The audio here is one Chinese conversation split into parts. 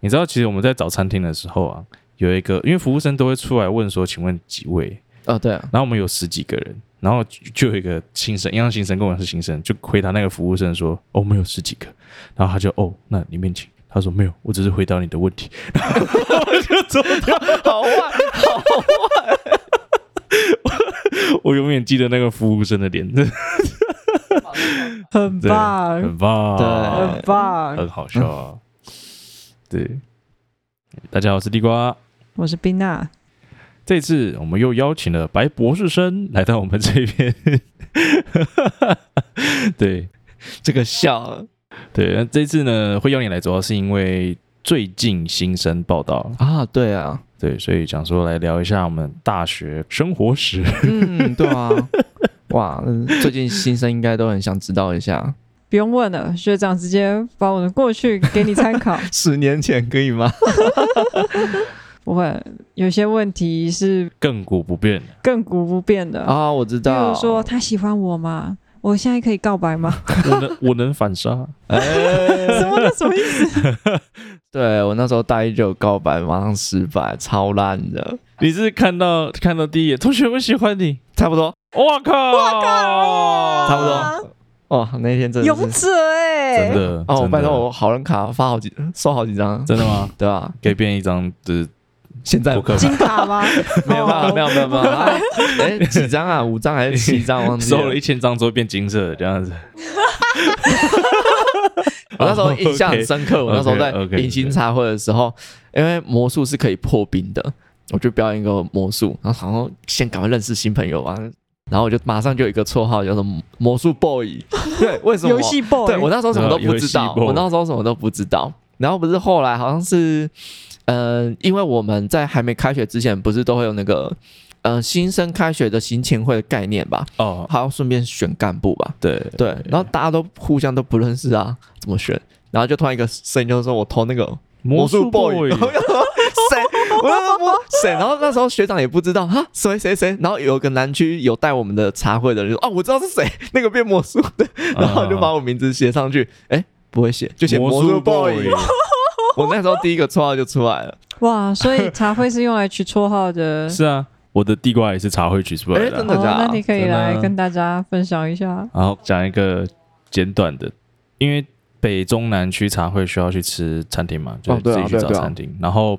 你知道，其实我们在找餐厅的时候啊，有一个，因为服务生都会出来问说，请问几位？哦，对啊。然后我们有十几个人，然后就有一个新生，一样新生跟我是新生，就回答那个服务生说：“哦，我们有十几个。”然后他就：“哦，那里面请。”他说：“没有，我只是回答你的问题。”然后我就走掉，好坏，好坏。我永远记得那个服务生的脸，很棒，很棒，对，很棒，很好笑啊。对，大家好，我是地瓜，我是冰娜。这次我们又邀请了白博士生来到我们这边。对，这个笑，对，那这次呢会邀你来，主要是因为最近新生报道啊，对啊。对，所以想说来聊一下我们大学生活史。嗯，对啊，哇，最近新生应该都很想知道一下。不用问了，学长直接把我的过去给你参考。十年前可以吗？不会，有些问题是亘古不变的，亘古不变的啊、哦。我知道，比如说他喜欢我吗？我现在可以告白吗？我能，我能反杀？哎，什么？什么意思？对，我那时候大一就有告白，马上失败，超烂的。你是看到看到第一眼，同学们喜欢你，差不多。我靠！我靠！差不多。哦，那天真的勇者哎，真的哦！拜托我好人卡发好几，收好几张，真的吗？对吧？可以变一张的。现在金卡吗？没有吧，没有没有没有。哎，几张啊？五张还是七张？忘记收了一千张之后变金色的这样子。我那时候印象很深刻。我那时候在迎新茶会的时候，因为魔术是可以破冰的，我就表演一个魔术，然后好像先赶快认识新朋友啊。然后我就马上就有一个绰号叫做魔术 boy。对，为什么？游戏 boy。对，我那时候什么都不知道，我那时候什么都不知道。然后不是后来好像是。嗯、呃，因为我们在还没开学之前，不是都会有那个，呃，新生开学的行前会的概念吧？哦，还要顺便选干部吧？对对，然后大家都互相都不认识啊，怎么选？然后就突然一个声音就是说：“我投那个魔术 boy。” 谁？我说魔谁？然后那时候学长也不知道哈，谁谁谁？然后有个南区有带我们的茶会的人说：“哦，我知道是谁，那个变魔术的。”然后就把我名字写上去，哎，不会写，就写魔术 boy。我那时候第一个绰号就出来了，哇！所以茶会是用来取绰号的。是啊，我的地瓜也是茶会取出来的。真的假的？那你可以来跟大家分享一下。然后讲一个简短的，因为北中南区茶会需要去吃餐厅嘛，就自己去找餐厅。然后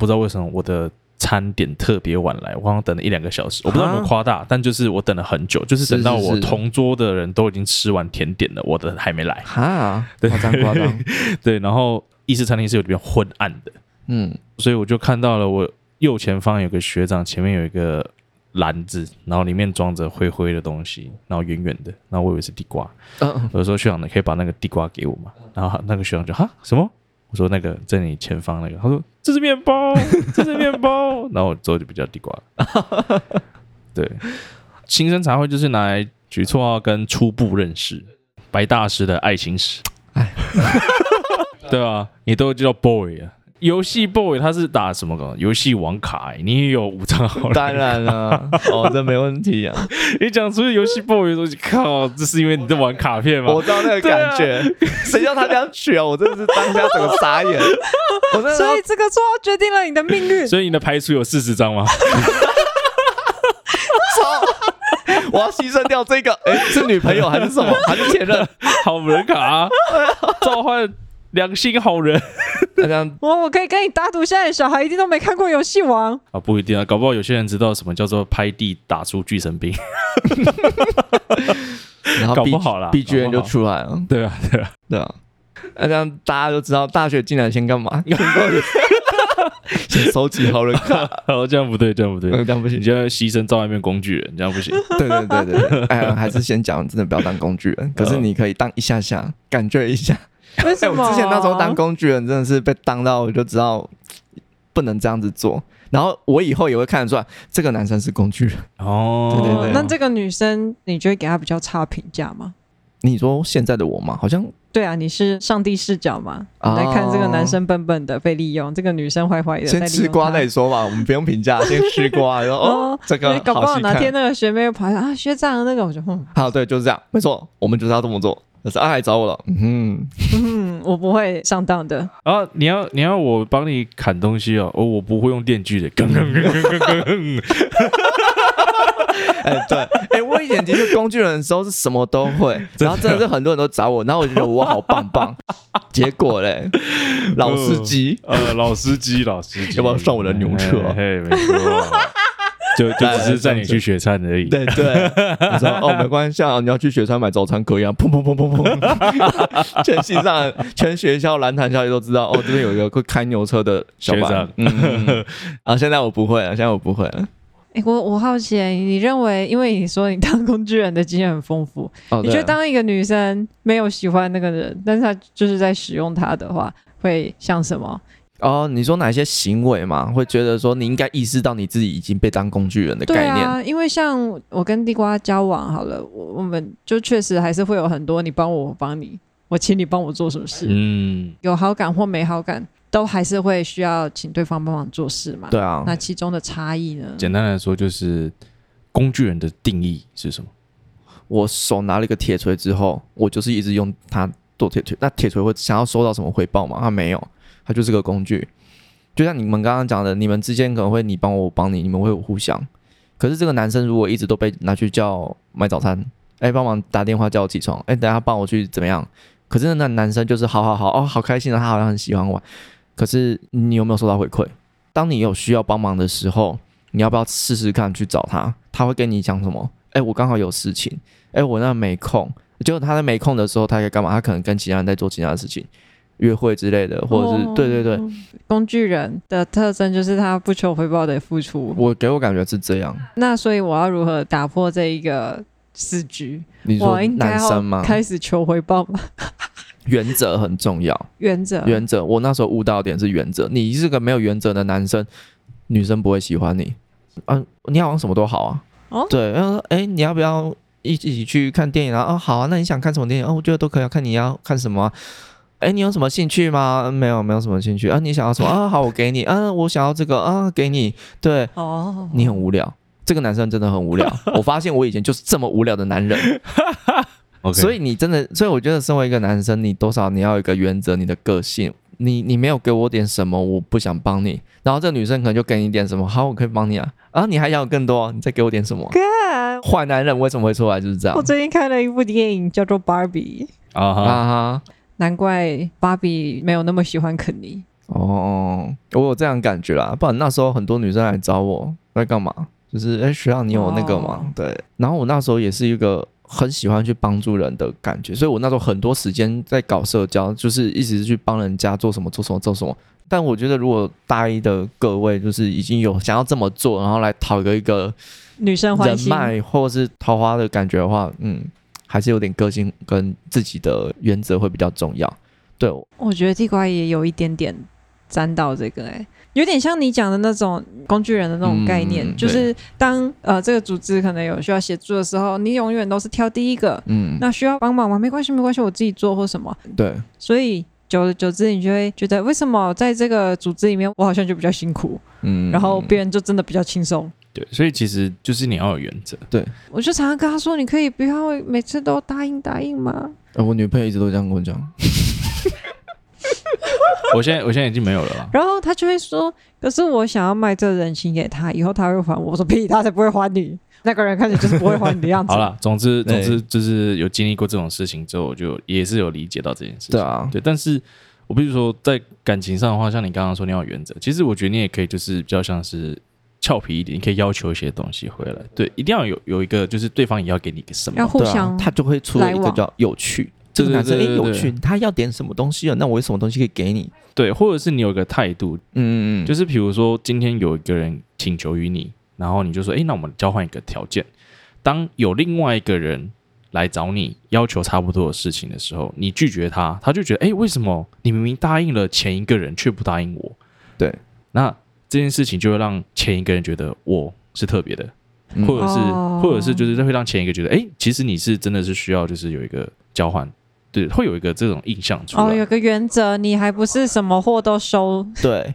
不知道为什么我的餐点特别晚来，我好像等了一两个小时。我不知道有没有夸大，但就是我等了很久，就是等到我同桌的人都已经吃完甜点了，我的还没来。哈，夸张夸张。对，然后。意式餐厅是有点昏暗的，嗯，所以我就看到了我右前方有个学长，前面有一个篮子，然后里面装着灰灰的东西，然后圆圆的，然后我以为是地瓜，嗯，我说学长，你可以把那个地瓜给我吗？然后那个学长就哈什么？我说那个在你前方那个，他说这是面包，这是面包，然后我之后就比较地瓜了，对，新生茶会就是拿来举措啊跟初步认识白大师的爱情史，哎。对啊，你都叫 boy 啊，游戏 boy 他是打什么梗？游戏王卡，欸，你也有五张好。当然了，哦，这没问题啊。你讲出游戏 boy 的东西，靠，这是因为你在玩卡片吗？我知道那个感觉，谁、啊、叫他这样取啊？我真的是当下整个傻眼。我所以这个绰号决定了你的命运。所以你的牌出有四十张吗？操！我要牺牲掉这个，哎，是女朋友还是什么？还是前任？好人卡，啊，召唤。良心好人，这样 我我可以跟你打赌，现在小孩一定都没看过游戏王。啊，不一定啊，搞不好有些人知道什么叫做拍地打出巨神兵，然后 B, 搞不好。啦，BGM 就出来了，对啊，对啊，对啊，那这样大家都知道大学进来先干嘛？先收集好人卡，好，这样不对，这样不对，这样不行，你就要牺牲在外面工具人，这样不行，对对对对对，哎，还是先讲，真的不要当工具人，可是你可以当一下下，感觉一下。为什么、啊？我之前那时候当工具人真的是被当到，我就知道不能这样子做。然后我以后也会看得出来，这个男生是工具人哦。对对对。那这个女生，你觉得给她比较差评价吗？你说现在的我吗？好像对啊，你是上帝视角嘛？哦、来看这个男生笨笨的被利用，这个女生坏坏的。先吃瓜再说吧，我们不用评价，先吃瓜。然后 哦，这个搞不好哪天那个学妹又跑来啊，学长那个我就哼。好，对，就是这样，没错，我们就是要这么做。可是阿海找我了，嗯嗯，我不会上当的。啊，你要你要我帮你砍东西哦，哦，我不会用电锯的，刚刚刚刚刚刚。哎，对，哎，我以前其实工具人的时候是什么都会，然后真的是很多人都找我，然后我就觉得我好棒棒。结果嘞，老司机，呃，老司机，老司机，要不要上我的牛车？嘿，没错，就就只是带你去雪山而已。对对，我说哦，没关系啊，你要去雪山买早餐可以啊，砰砰砰砰砰，全系上全学校蓝潭小学都知道，哦，这边有一个会开牛车的小学长。嗯，啊，现在我不会了，现在我不会了。哎，我我好奇，你认为，因为你说你当工具人的经验很丰富，哦、你觉得当一个女生没有喜欢那个人，但是她就是在使用他的话，会像什么？哦，你说哪些行为嘛？会觉得说你应该意识到你自己已经被当工具人的概念？对啊，因为像我跟地瓜交往好了，我我们就确实还是会有很多你帮我，我帮你，我请你帮我做什么事，嗯，有好感或没好感。都还是会需要请对方帮忙做事嘛？对啊。那其中的差异呢？简单来说，就是工具人的定义是什么？我手拿了一个铁锤之后，我就是一直用它剁铁锤。那铁锤会想要收到什么回报吗？它没有，它就是个工具。就像你们刚刚讲的，你们之间可能会你帮我，我帮你，你们会有互相。可是这个男生如果一直都被拿去叫买早餐，哎，帮忙打电话叫我起床，哎，等下帮我去怎么样？可是那男生就是好好好哦，好开心啊，他好像很喜欢我。可是你有没有收到回馈？当你有需要帮忙的时候，你要不要试试看去找他？他会跟你讲什么？哎，我刚好有事情，哎，我那没空。结果他在没空的时候，他可以干嘛？他可能跟其他人在做其他的事情，约会之类的，或者是、哦、对对对。工具人的特征就是他不求回报的付出。我给我感觉是这样。那所以我要如何打破这一个死局？你说男生吗？开始求回报吗？原则很重要，原则原则。我那时候悟到点是原则。你是个没有原则的男生，女生不会喜欢你。嗯、啊，你好像什么都好啊。哦，对，然后说，哎，你要不要一起去看电影啊？哦，好啊，那你想看什么电影？哦，我觉得都可以，看你要看什么。哎，你有什么兴趣吗？没有，没有什么兴趣。啊，你想要什么？啊，好，我给你。啊，我想要这个。啊，给你。对，哦，你很无聊。这个男生真的很无聊。我发现我以前就是这么无聊的男人。Okay. 所以你真的，所以我觉得身为一个男生，你多少你要有一个原则，你的个性，你你没有给我点什么，我不想帮你。然后这女生可能就给你点什么，好，我可以帮你啊。啊，你还要更多，你再给我点什么？坏男人为什么会出来？就是这样。我最近看了一部电影，叫做《芭比》啊哈，难怪芭比没有那么喜欢肯尼。哦，我有这样感觉啦，不然那时候很多女生来找我在干嘛？就是哎，学长你有那个吗？哦、对，然后我那时候也是一个。很喜欢去帮助人的感觉，所以我那时候很多时间在搞社交，就是一直去帮人家做什么做什么做什么。但我觉得，如果大一的各位就是已经有想要这么做，然后来讨个一个女生人脉或者是桃花的感觉的话，嗯，还是有点个性跟自己的原则会比较重要。对，我觉得地瓜也有一点点沾到这个、欸，哎。有点像你讲的那种工具人的那种概念，嗯、就是当呃这个组织可能有需要协助的时候，你永远都是挑第一个。嗯，那需要帮忙吗？没关系，没关系，我自己做或什么。对。所以久而久之，你就会觉得，为什么在这个组织里面，我好像就比较辛苦。嗯。然后别人就真的比较轻松。对，所以其实就是你要有原则。对。我就常常跟他说，你可以不要每次都答应答应吗？呃，我女朋友一直都这样跟我讲。我现在我现在已经没有了。然后他就会说：“可是我想要卖这人情给他，以后他会还我。”我说：“屁，他才不会还你。那个人看起来就是不会还你的样子。”好了，总之总之就是有经历过这种事情之后，我就也是有理解到这件事情。对啊，对。但是我比如说在感情上的话，像你刚刚说你要有原则，其实我觉得你也可以就是比较像是俏皮一点，你可以要求一些东西回来。对，一定要有有一个就是对方也要给你个什么，要互相、啊，他就会出来一个叫有趣。这个男生诶有趣，他要点什么东西了？那我有什么东西可以给你？对，或者是你有个态度，嗯嗯，就是比如说今天有一个人请求于你，然后你就说，诶，那我们交换一个条件。当有另外一个人来找你要求差不多的事情的时候，你拒绝他，他就觉得，诶，为什么你明明答应了前一个人，却不答应我？对，那这件事情就会让前一个人觉得我是特别的，或者是，嗯、或者是就是会让前一个觉得，诶，其实你是真的是需要就是有一个交换。对，会有一个这种印象出来。哦，有个原则，你还不是什么货都收。对，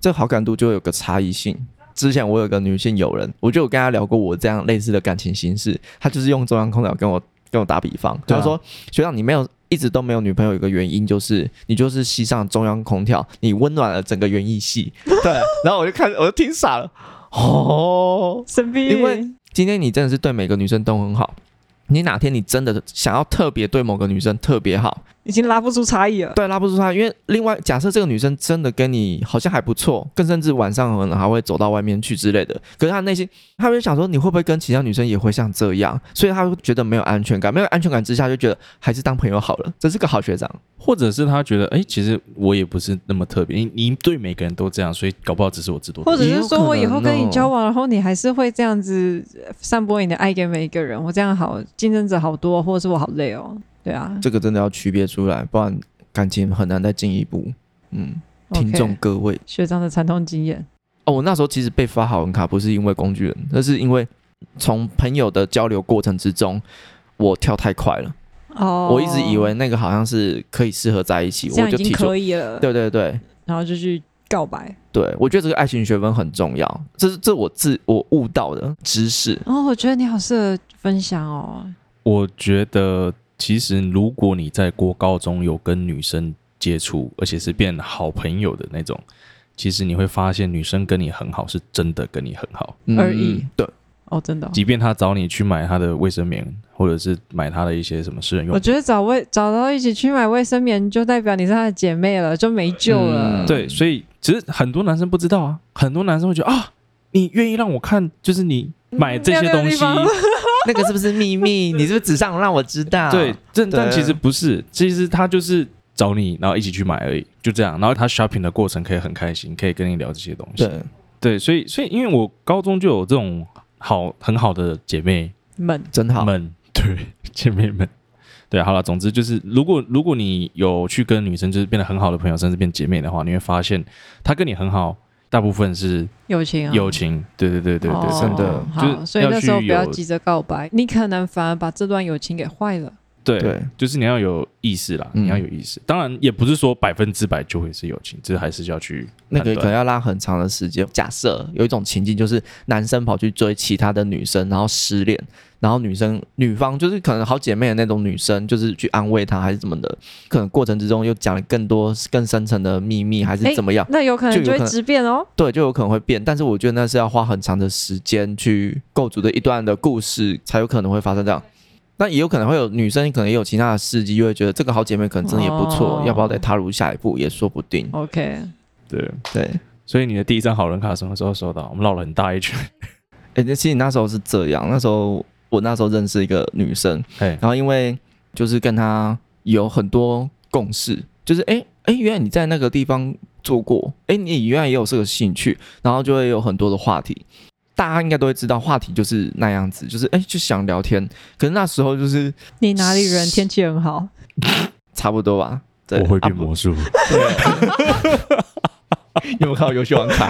这好感度就会有个差异性。之前我有个女性友人，我就有跟她聊过我这样类似的感情形式，她就是用中央空调跟我跟我打比方，就是说：“学长，你没有一直都没有女朋友，有一个原因就是你就是吸上中央空调，你温暖了整个园艺系。”对，然后我就看，我就听傻了。哦，神秘，因为今天你真的是对每个女生都很好。你哪天你真的想要特别对某个女生特别好，已经拉不出差异了。对，拉不出差异，因为另外假设这个女生真的跟你好像还不错，更甚至晚上可能还会走到外面去之类的。可是她内心，她会想说，你会不会跟其他女生也会像这样？所以她会觉得没有安全感，没有安全感之下就觉得还是当朋友好了。这是个好学长，或者是她觉得，哎，其实我也不是那么特别。你你对每个人都这样，所以搞不好只是我自多。或者是说我以后跟你交往，然后你还是会这样子散播你的爱给每一个人，我这样好。竞争者好多，或者是我好累哦。对啊，这个真的要区别出来，不然感情很难再进一步。嗯，okay, 听众各位，学长的惨痛经验哦。我那时候其实被发好人卡，不是因为工具人，那是因为从朋友的交流过程之中，我跳太快了。哦，我一直以为那个好像是可以适合在一起，我就提出可以了。对对对，然后就去告白。对，我觉得这个爱情学分很重要，这是这我自我悟到的知识。哦，我觉得你好适合分享哦。我觉得，其实如果你在过高中有跟女生接触，而且是变好朋友的那种，其实你会发现女生跟你很好，是真的跟你很好而已。对，哦，真的。即便她找你去买她的卫生棉，或者是买他的一些什么私人用品，我觉得找卫找到一起去买卫生棉，就代表你是他的姐妹了，就没救了。嗯、对，所以其实很多男生不知道啊，很多男生会觉得啊，你愿意让我看，就是你买这些东西。嗯 那个是不是秘密？你是不是只想让我知道？对，这但其实不是，其实他就是找你，然后一起去买而已，就这样。然后他 shopping 的过程可以很开心，可以跟你聊这些东西。对，对，所以，所以因为我高中就有这种好很好的姐妹们，真好们，对，姐妹们，对，好了，总之就是，如果如果你有去跟女生就是变得很好的朋友，甚至变姐妹的话，你会发现她跟你很好。大部分是友情，友情，对对对对对，真的。好，所以那时候不要急着告白，你可能反而把这段友情给坏了。对，就是你要有意识啦，你要有意识。当然，也不是说百分之百就会是友情，这还是要去那个可能要拉很长的时间。假设有一种情境，就是男生跑去追其他的女生，然后失恋。然后女生女方就是可能好姐妹的那种女生，就是去安慰她还是怎么的，可能过程之中又讲了更多更深层的秘密还是怎么样，那有可能就会直变哦。对，就有可能会变，但是我觉得那是要花很长的时间去构筑的一段的故事，才有可能会发生这样。那也有可能会有女生可能也有其他的事迹，就会觉得这个好姐妹可能真的也不错，哦、要不要再踏入下一步也说不定。OK，对对，所以你的第一张好人卡什么时候收到？我们绕了很大一圈。哎，那其实那时候是这样，那时候。我那时候认识一个女生，然后因为就是跟她有很多共识，就是哎哎，原来你在那个地方做过，哎，你原来也有这个兴趣，然后就会有很多的话题，大家应该都会知道，话题就是那样子，就是哎就想聊天。可是那时候就是你哪里人？天气很好，差不多吧。对，我会变魔术。对，有看到游戏王卡？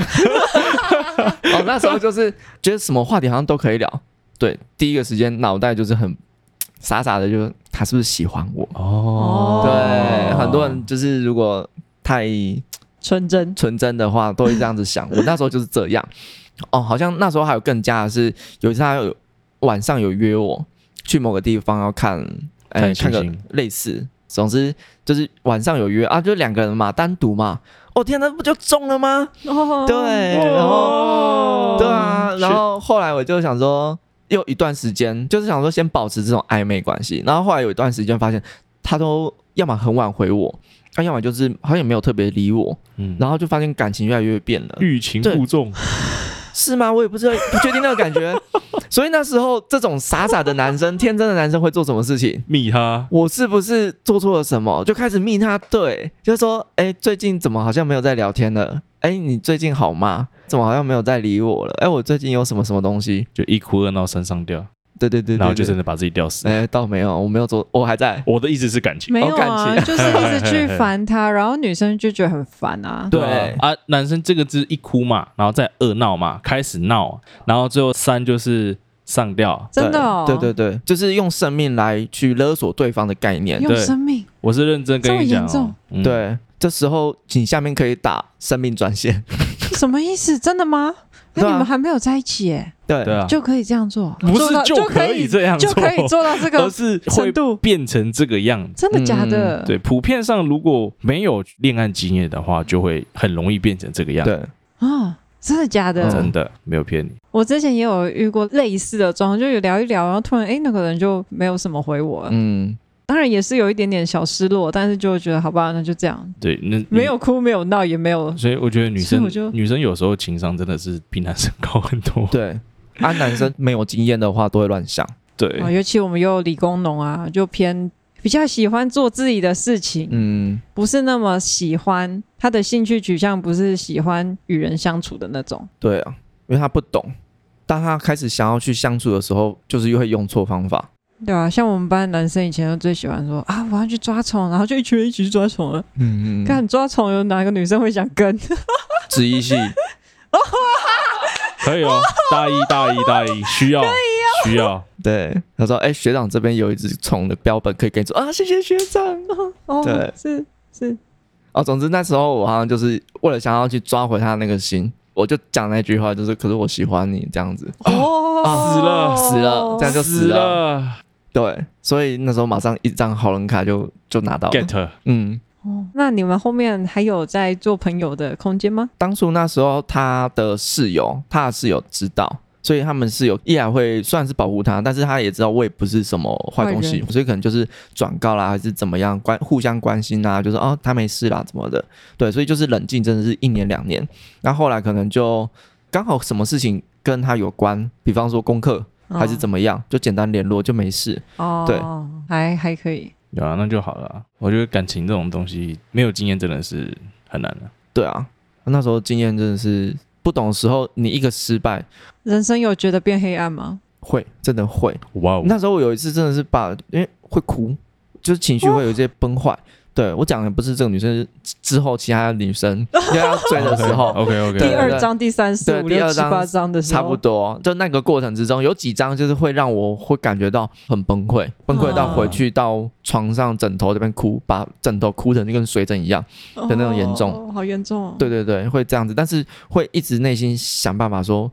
哦，那时候就是觉得什么话题好像都可以聊。对，第一个时间脑袋就是很傻傻的，就是他是不是喜欢我？哦，对，很多人就是如果太纯真纯真的话，都会这样子想。我那时候就是这样。哦，好像那时候还有更加的是，有一次他有晚上有约我去某个地方要看，哎，看个类似，总之就是晚上有约啊，就两个人嘛，单独嘛。哦天哪，不就中了吗？哦、对，然后、哦、对啊，然后后来我就想说。又一段时间，就是想说先保持这种暧昧关系，然后后来有一段时间发现他都要么很晚回我，他要么就是好像也没有特别理我，嗯，然后就发现感情越来越变了，欲擒故纵，是吗？我也不知道，不确定那个感觉。所以那时候这种傻傻的男生、天真的男生会做什么事情？密他，我是不是做错了什么？就开始密他，对，就是说，哎，最近怎么好像没有在聊天了？哎，你最近好吗？怎么好像没有在理我了？哎，我最近有什么什么东西？就一哭二闹三上吊。对对对，然后就真的把自己吊死。哎，倒没有，我没有做，我还在。我的意思是感情，没有啊，就是一直去烦他，然后女生就觉得很烦啊。对啊，男生这个字一哭嘛，然后再二闹嘛，开始闹，然后最后三就是上吊。真的哦？对对对，就是用生命来去勒索对方的概念。用生命？我是认真跟你讲。对，这时候请下面可以打生命专线。什么意思？真的吗？那你们还没有在一起耶？对对啊，就可以这样做，不是就可以这样做，就可以做到这个，而是会变成这个样子。真的假的？对，普遍上如果没有恋爱经验的话，就会很容易变成这个样子。对啊，真的假的？真的没有骗你。我之前也有遇过类似的状况，就有聊一聊，然后突然哎，那个人就没有什么回我。嗯。当然也是有一点点小失落，但是就觉得好吧，那就这样。对，那没有哭，没有闹，也没有。所以我觉得女生，女生有时候情商真的是比男生高很多。对，啊，男生没有经验的话都会乱想。对，啊，尤其我们又理工农啊，就偏比较喜欢做自己的事情。嗯，不是那么喜欢他的兴趣取向，不是喜欢与人相处的那种。对啊，因为他不懂，当他开始想要去相处的时候，就是又会用错方法。对啊，像我们班男生以前就最喜欢说啊，我要去抓虫，然后就一群人一起去抓虫了。嗯嗯，看抓虫有哪个女生会想跟？职业系，可以哦，大一大一大一需要，需要。对，他说，哎，学长这边有一只虫的标本可以给你做啊，谢谢学长。哦，对，是是。哦，总之那时候我好像就是为了想要去抓回他那个心，我就讲那句话，就是可是我喜欢你这样子。哦，死了死了，这样就死了。对，所以那时候马上一张好人卡就就拿到了。Get，嗯，哦，那你们后面还有在做朋友的空间吗？当初那时候他的室友，他的室友知道，所以他们室友依然会算是保护他，但是他也知道我也不是什么坏东西，所以可能就是转告啦，还是怎么样关互相关心啊，就是哦他没事啦，怎么的，对，所以就是冷静，真的是一年两年，那后，后来可能就刚好什么事情跟他有关，比方说功课。还是怎么样，就简单联络就没事。哦，对，还还可以。有啊，那就好了。我觉得感情这种东西，没有经验真的是很难的。对啊，那时候经验真的是不懂的时候，你一个失败，人生有觉得变黑暗吗？会，真的会。哇哦，那时候我有一次真的是把，因为会哭，就是情绪会有一些崩坏。对，我讲的不是这个女生，之后其他的女生 要追的时候，OK OK，第二章、第三、四、五、六、七、八章的时候，差不多，就那个过程之中，有几章就是会让我会感觉到很崩溃，崩溃到回去到床上枕头这边哭，把枕头哭成就跟水枕一样的那种严重，哦，好严重。对对对，会这样子，但是会一直内心想办法说。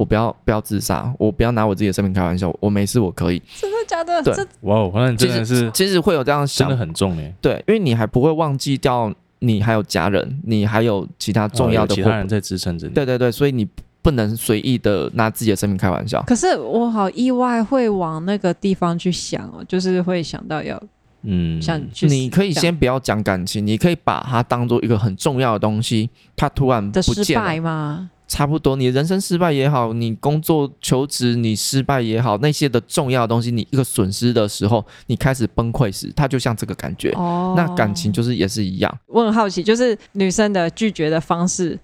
我不要不要自杀，我不要拿我自己的生命开玩笑，我没事，我可以。真的假的？对，哇哦，反正真的是，其实会有这样想，真的很重诶。对，因为你还不会忘记掉，你还有家人，你还有其他重要的、哦、其他人在支撑着你。对对对，所以你不能随意的拿自己的生命开玩笑。可是我好意外，会往那个地方去想哦，就是会想到要，嗯，想去。你可以先不要讲感情，你可以把它当做一个很重要的东西，它突然不见了的失败吗？差不多，你人生失败也好，你工作求职你失败也好，那些的重要的东西，你一个损失的时候，你开始崩溃时，它就像这个感觉。哦，那感情就是也是一样。我很好奇，就是女生的拒绝的方式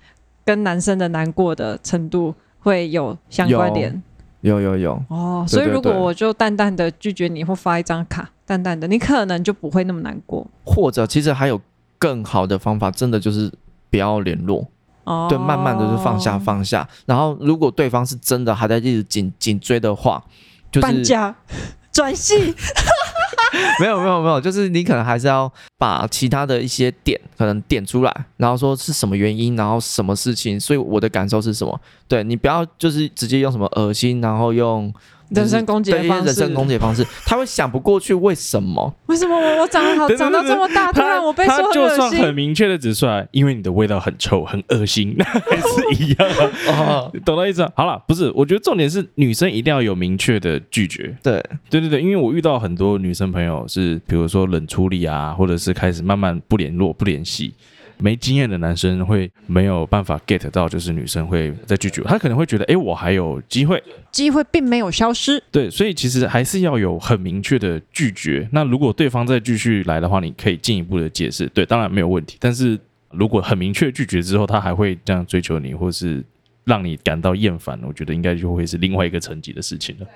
跟男生的难过的程度会有相关联？有有有。有哦，所以如果我就淡淡的拒绝你，或发一张卡，淡淡的，你可能就不会那么难过。或者，其实还有更好的方法，真的就是不要联络。哦，对，慢慢的就放下放下，然后如果对方是真的还在一直紧紧追的话，就是搬家 转系，没有没有没有，就是你可能还是要把其他的一些点可能点出来，然后说是什么原因，然后什么事情，所以我的感受是什么？对，你不要就是直接用什么恶心，然后用。人身攻击的方式，人身攻击的方式，他会想不过去为什么？为什么我我长得好，长到这么大，突然我被说恶心？就算很明确的指出来，因为你的味道很臭，很恶心，那 还是一样啊。懂了意思？好了，不是，我觉得重点是女生一定要有明确的拒绝。对，对对对，因为我遇到很多女生朋友是，比如说冷处理啊，或者是开始慢慢不联络、不联系。没经验的男生会没有办法 get 到，就是女生会再拒绝，他可能会觉得，哎，我还有机会，机会并没有消失。对，所以其实还是要有很明确的拒绝。那如果对方再继续来的话，你可以进一步的解释，对，当然没有问题。但是如果很明确拒绝之后，他还会这样追求你，或是让你感到厌烦，我觉得应该就会是另外一个层级的事情了。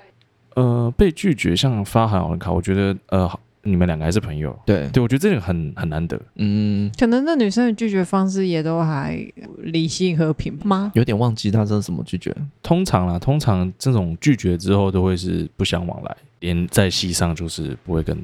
呃，被拒绝像发好人卡，我觉得呃。你们两个还是朋友，对对，我觉得这个很很难得，嗯，可能那女生的拒绝方式也都还理性和平吗？有点忘记她是什么拒绝。通常啦，通常这种拒绝之后都会是不相往来，连在戏上就是不会跟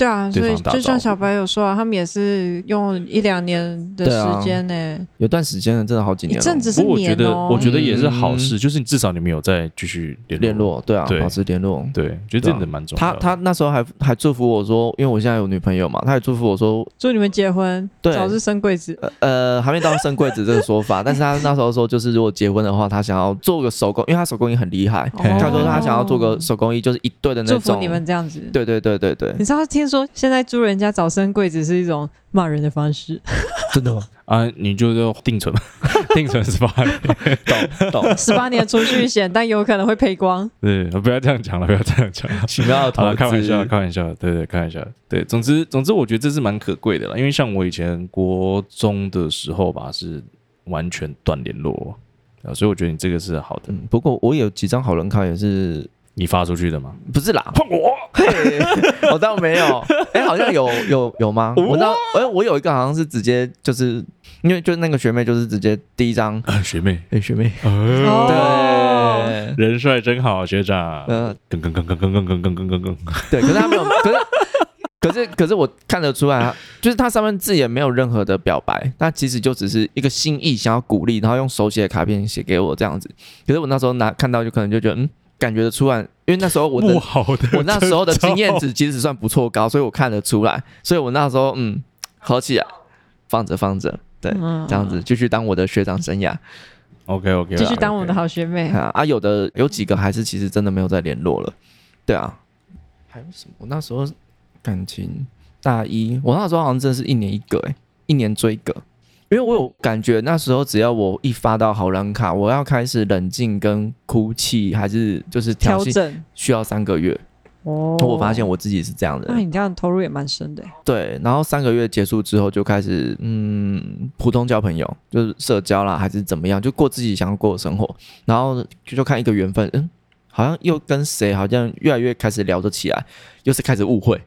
对啊，所以就像小白有说啊，他们也是用一两年的时间呢、欸啊，有段时间了真的好几年了。一阵子是年、哦、我觉得，我觉得也是好事，嗯、就是你至少你们有在继续联联络，对啊，对。保持联络，对，觉得这样子蛮重要的。他他那时候还还祝福我说，因为我现在有女朋友嘛，他也祝福我说，祝你们结婚，对，早日生贵子。呃，还没到生贵子这个说法，但是他那时候说，就是如果结婚的话，他想要做个手工，因为他手工艺很厉害，哦、他说他想要做个手工艺，就是一对的那种。祝福你们这样子，对对对对对。你知道听说现在租人家早生贵子是一种骂人的方式，真的吗？啊，你就是定存，定存十八年，懂懂，十八年储蓄险，但有可能会赔光。对，不要这样讲了，不要这样讲，请不要开玩笑，开玩笑，对对，开玩笑，对，总之总之，我觉得这是蛮可贵的了，因为像我以前国中的时候吧，是完全断联络啊，所以我觉得你这个是好的。嗯，不过我有几张好人卡也是。你发出去的吗？不是啦，换我，我倒没有。哎、欸，好像有有有吗？我？知道，哎，我有一个好像是直接就是，因为就那个学妹就是直接第一张。啊，学妹，哎、欸，学妹，哦、对，人帅真好，学长，嗯，更更更更更更更更更更更，对，可是他没有，可是可是可是我看得出来，就是他上面字也没有任何的表白，那其实就只是一个心意，想要鼓励，然后用手写的卡片写给我这样子。可是我那时候拿看到就可能就觉得嗯。感觉得出来，因为那时候我的，的我那时候的经验值其实算不错高，所以我看得出来，所以我那时候嗯，合起来放着放着，对，嗯、这样子继续当我的学长生涯，OK OK，继续当我的好学妹。okay, 啊啊，有的有几个还是其实真的没有再联络了，对啊，还有什么？我那时候感情大一，我那时候好像真的是一年一个、欸，哎，一年追一个。因为我有感觉，那时候只要我一发到好人卡，我要开始冷静跟哭泣，还是就是调整，需要三个月。哦，我发现我自己是这样的。那你这样投入也蛮深的。对，然后三个月结束之后，就开始嗯，普通交朋友，就是社交啦，还是怎么样，就过自己想要过的生活。然后就就看一个缘分，嗯，好像又跟谁好像越来越开始聊得起来，又是开始误会。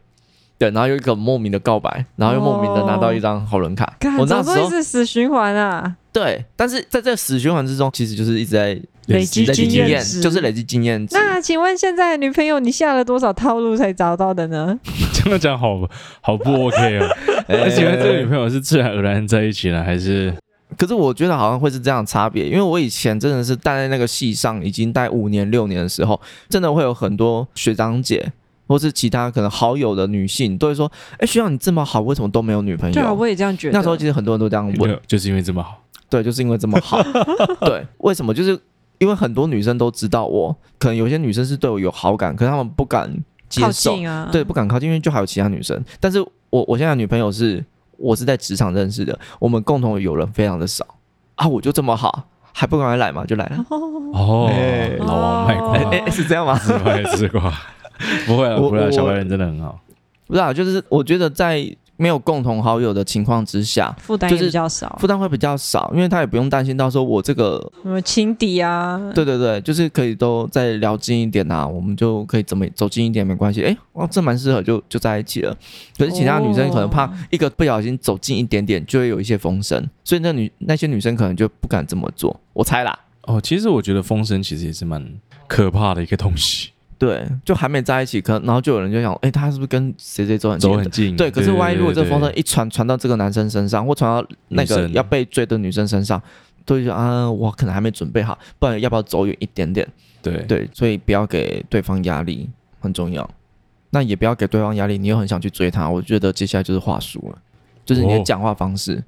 对，然后有一个莫名的告白，然后又莫名的拿到一张好人卡。哦、我那时候是死循环啊。对，但是在这个死循环之中，其实就是一直在累积经验，就是累积经验。那请问现在女朋友你下了多少套路才找到的呢？这样讲好好不 OK 啊？那请问这个女朋友是自然而然在一起了，还是？可是我觉得好像会是这样差别，因为我以前真的是待在那个系上已经待五年六年的时候，真的会有很多学长姐。或是其他可能好友的女性都会说：“哎，学长你这么好，为什么都没有女朋友？”对啊，我也这样觉得。那时候其实很多人都这样问，就是因为这么好。对，就是因为这么好。对，为什么？就是因为很多女生都知道我，可能有些女生是对我有好感，可是她们不敢接受，靠近啊，对，不敢靠近，因为就还有其他女生。但是我我现在的女朋友是我是在职场认识的，我们共同的友人非常的少啊，我就这么好，还不赶快来嘛？就来了。哦，老王卖瓜，哎，是这样吗？自卖自夸。不会啊，不会啊，小白人真的很好。不是啊，就是我觉得在没有共同好友的情况之下，负担也比较少，负担会比较少，因为他也不用担心到时候我这个什么情敌啊。对对对，就是可以都再聊近一点啊，我们就可以怎么走近一点没关系。哎，哇，这蛮适合就就在一起了。可是其他女生可能怕一个不小心走近一点点就会有一些风声，所以那女那些女生可能就不敢这么做。我猜啦。哦，其实我觉得风声其实也是蛮可怕的一个东西。对，就还没在一起，可然后就有人就想，哎，他是不是跟谁谁走很近？走很近。对，可是万一如果这风声一传传到这个男生身上，或传到那个要被追的女生身上，都啊，我可能还没准备好，不然要不要走远一点点？对对，所以不要给对方压力很重要。那也不要给对方压力，你又很想去追他，我觉得接下来就是话术了，就是你的讲话方式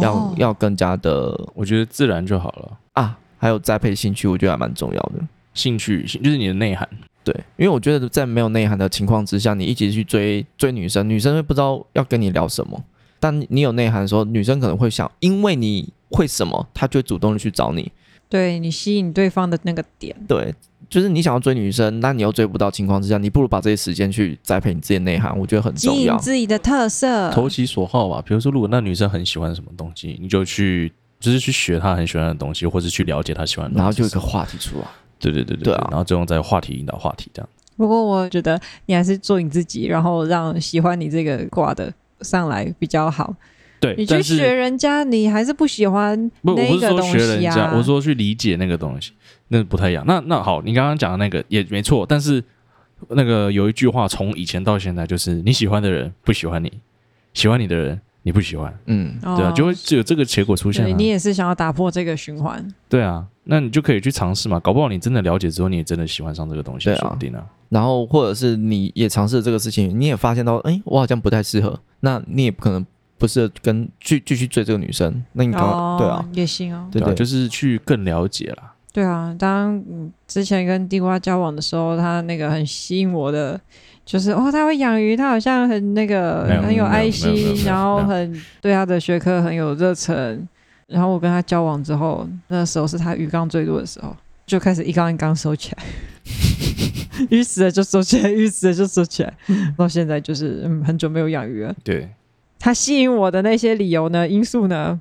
要、哦、要更加的，我觉得自然就好了啊。还有栽培兴趣，我觉得还蛮重要的。兴趣就是你的内涵。对，因为我觉得在没有内涵的情况之下，你一直去追追女生，女生会不知道要跟你聊什么。但你有内涵的时候，女生可能会想，因为你会什么，她就会主动的去找你。对，你吸引对方的那个点。对，就是你想要追女生，那你又追不到情况之下，你不如把这些时间去栽培你自己的内涵，我觉得很重要。自己的特色，投其所好吧。比如说，如果那女生很喜欢什么东西，你就去，就是去学她很喜欢的东西，或者去了解她喜欢的东西，然后就有一个话题出来。对对对对，对啊，然后最后再话题引导话题这样。不过我觉得你还是做你自己，然后让喜欢你这个挂的上来比较好。对，你去学人家，你还是不喜欢那个东西啊。不，我不是说学人家，我说去理解那个东西，那不太一样。那那好，你刚刚讲的那个也没错，但是那个有一句话，从以前到现在，就是你喜欢的人不喜欢你，喜欢你的人你不喜欢，嗯，对啊，就会只有这个结果出现啊。你也是想要打破这个循环，对啊，那你就可以去尝试嘛，搞不好你真的了解之后，你也真的喜欢上这个东西，说不定啊。然后或者是你也尝试了这个事情，你也发现到，哎，我好像不太适合，那你也不可能不适合跟继继续追这个女生，那你刚哦，对啊，也行哦，对对，就是去更了解啦。对啊，当之前跟地瓜交往的时候，他那个很吸引我的，就是哦，他会养鱼，他好像很那个很有爱心，然后很对他的学科很有热忱。然后我跟他交往之后，那时候是他鱼缸最多的时候，就开始一缸一缸收起来，鱼死了就收起来，鱼死了就收起来。到现在就是嗯，很久没有养鱼了。对，他吸引我的那些理由呢，因素呢？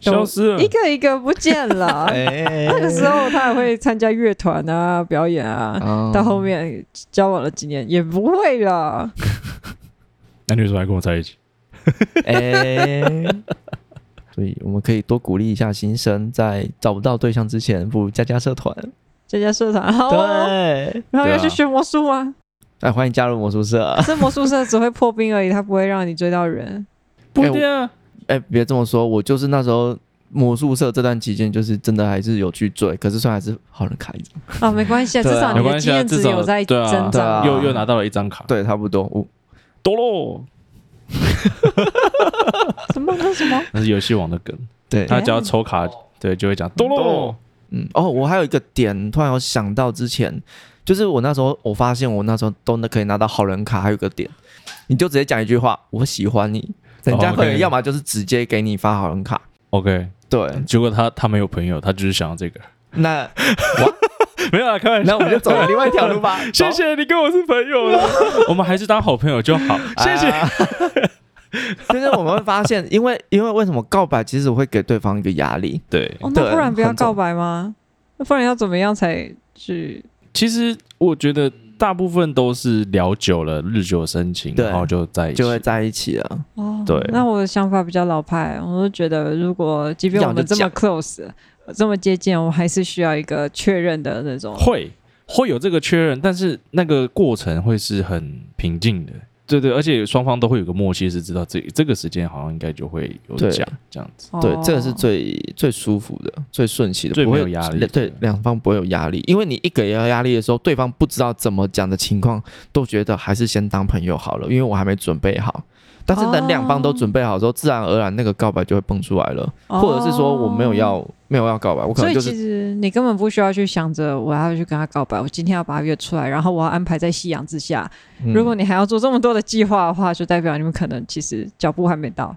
消失了，一个一个不见了。那个时候他也会参加乐团啊，表演啊。哦、到后面交往了几年也不会了。那女主还跟我在一起。哎，所以我们可以多鼓励一下新生，在找不到对象之前，不如加加社团。加加社团，好、哦。对。然后要去学魔术啊？哎，欢迎加入魔术社。这魔术社只会破冰而已，它不会让你追到人。不一定啊。哎，别这么说，我就是那时候魔术社这段期间，就是真的还是有去追，可是算还是好人卡一张啊，没关系啊，至少你的经验值有在增长，又又拿到了一张卡，对，差不多，哦 多喽，什么？那什么？那是游戏王的梗，对，他只要抽卡，对，就会讲多喽，嗯，哦，我还有一个点，突然有想到之前，就是我那时候我发现我那时候都能可以拿到好人卡，还有一个点，你就直接讲一句话，我喜欢你。人家会要么就是直接给你发好人卡，OK，对。结果他他没有朋友，他就是想要这个。那 没有啊，开玩笑，那我们就走了另外一条路吧。谢谢你跟我是朋友了，我们还是当好朋友就好。谢谢。其实我们会发现，因为因为为什么告白其实我会给对方一个压力？对，那不然不要告白吗？那不然要怎么样才去？其实我觉得。大部分都是聊久了，日久生情，然后就在一起，就会在一起了。哦，对。那我的想法比较老派，我就觉得，如果即便我们这么 close，这么接近，我还是需要一个确认的那种。会会有这个确认，但是那个过程会是很平静的。对对，而且双方都会有个默契，是知道这这个时间好像应该就会有讲这样子。对，这个是最最舒服的、最顺其的，最没有压力。对，两方不会有压力，因为你一给要压力的时候，对方不知道怎么讲的情况，都觉得还是先当朋友好了，因为我还没准备好。但是等两方都准备好之后，自然而然那个告白就会蹦出来了，或者是说我没有要没有要告白，我可能就是。所以其实你根本不需要去想着我要去跟他告白，我今天要把他约出来，然后我要安排在夕阳之下。如果你还要做这么多的计划的话，就代表你们可能其实脚步还没到。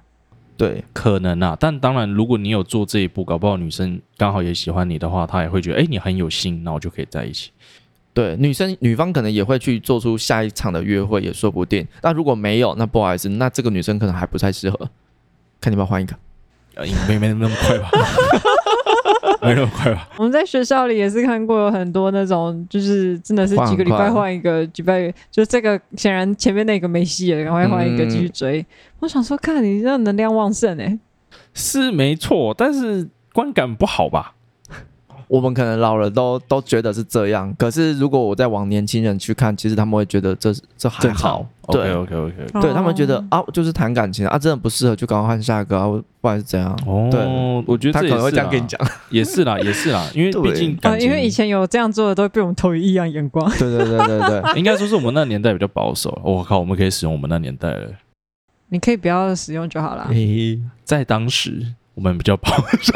对，可能啊，但当然，如果你有做这一步，搞不好女生刚好也喜欢你的话，她也会觉得哎，你很有心，那我就可以在一起。对，女生女方可能也会去做出下一场的约会，也说不定。那如果没有，那不好意思，那这个女生可能还不太适合。看你要换一个？呃，没没那么快吧，没那么快吧。我们在学校里也是看过有很多那种，就是真的是几个礼拜换一个，几拜就这个显然前面那个没戏了，赶快换一个继续追。嗯、我想说，看你这能量旺盛哎、欸，是没错，但是观感不好吧？我们可能老了都都觉得是这样，可是如果我再往年轻人去看，其实他们会觉得这这还好。对，OK OK OK，对他们觉得啊，就是谈感情啊，真的不适合就赶快换下一个啊，不管是怎样。哦，对，我觉得他可能会这样跟你讲，也是啦，也是啦，因为毕竟啊，因为以前有这样做的都会被我们投以异样眼光。对对对对对，应该说是我们那年代比较保守。我靠，我们可以使用我们那年代了。你可以不要使用就好了。在当时。我们比较保守，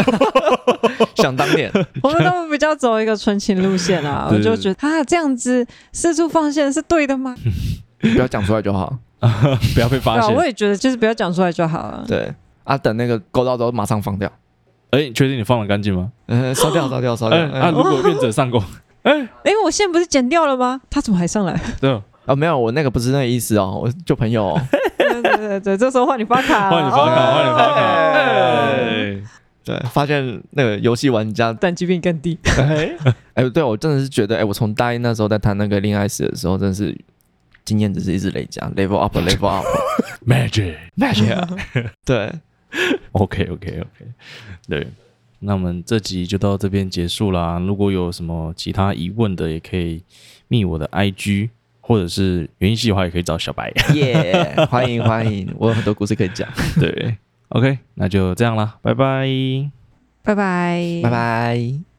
想当年，我们都比较走一个纯情路线啊。我就觉得啊，这样子四处放线是对的吗？不要讲出来就好，不要被发现。我也觉得，就是不要讲出来就好了。对啊，等那个勾到之后马上放掉。哎，你确定你放得干净吗？嗯，烧掉，烧掉，烧掉。啊，如果愿者上钩，哎哎，我线不是剪掉了吗？他怎么还上来？对啊，没有，我那个不是那个意思哦，我就朋友。对对对对，这时候换你发卡，换你发卡，换你发卡。对，发现那个游戏玩家等级比你更低。哎，对，我真的是觉得，哎，我从大一那时候在谈那个恋爱史的时候，真的是经验只是一直累加，level up，level up，magic，magic。对，OK，OK，OK。对，那我们这集就到这边结束啦。如果有什么其他疑问的，也可以密我的 IG。或者是园艺系的话，也可以找小白。耶，欢迎欢迎，我有很多故事可以讲。对，OK，那就这样啦，拜拜，拜拜，拜拜。